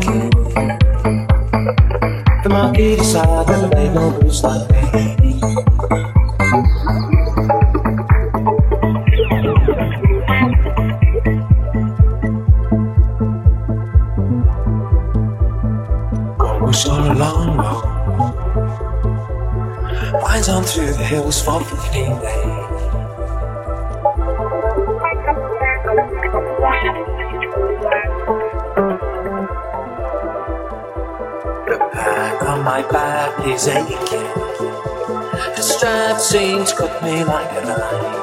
kid. The monkey decided to play no blues like me. Long road, winds on through the hills for 15 days. Back is aching. The strap seems cut me like a knife.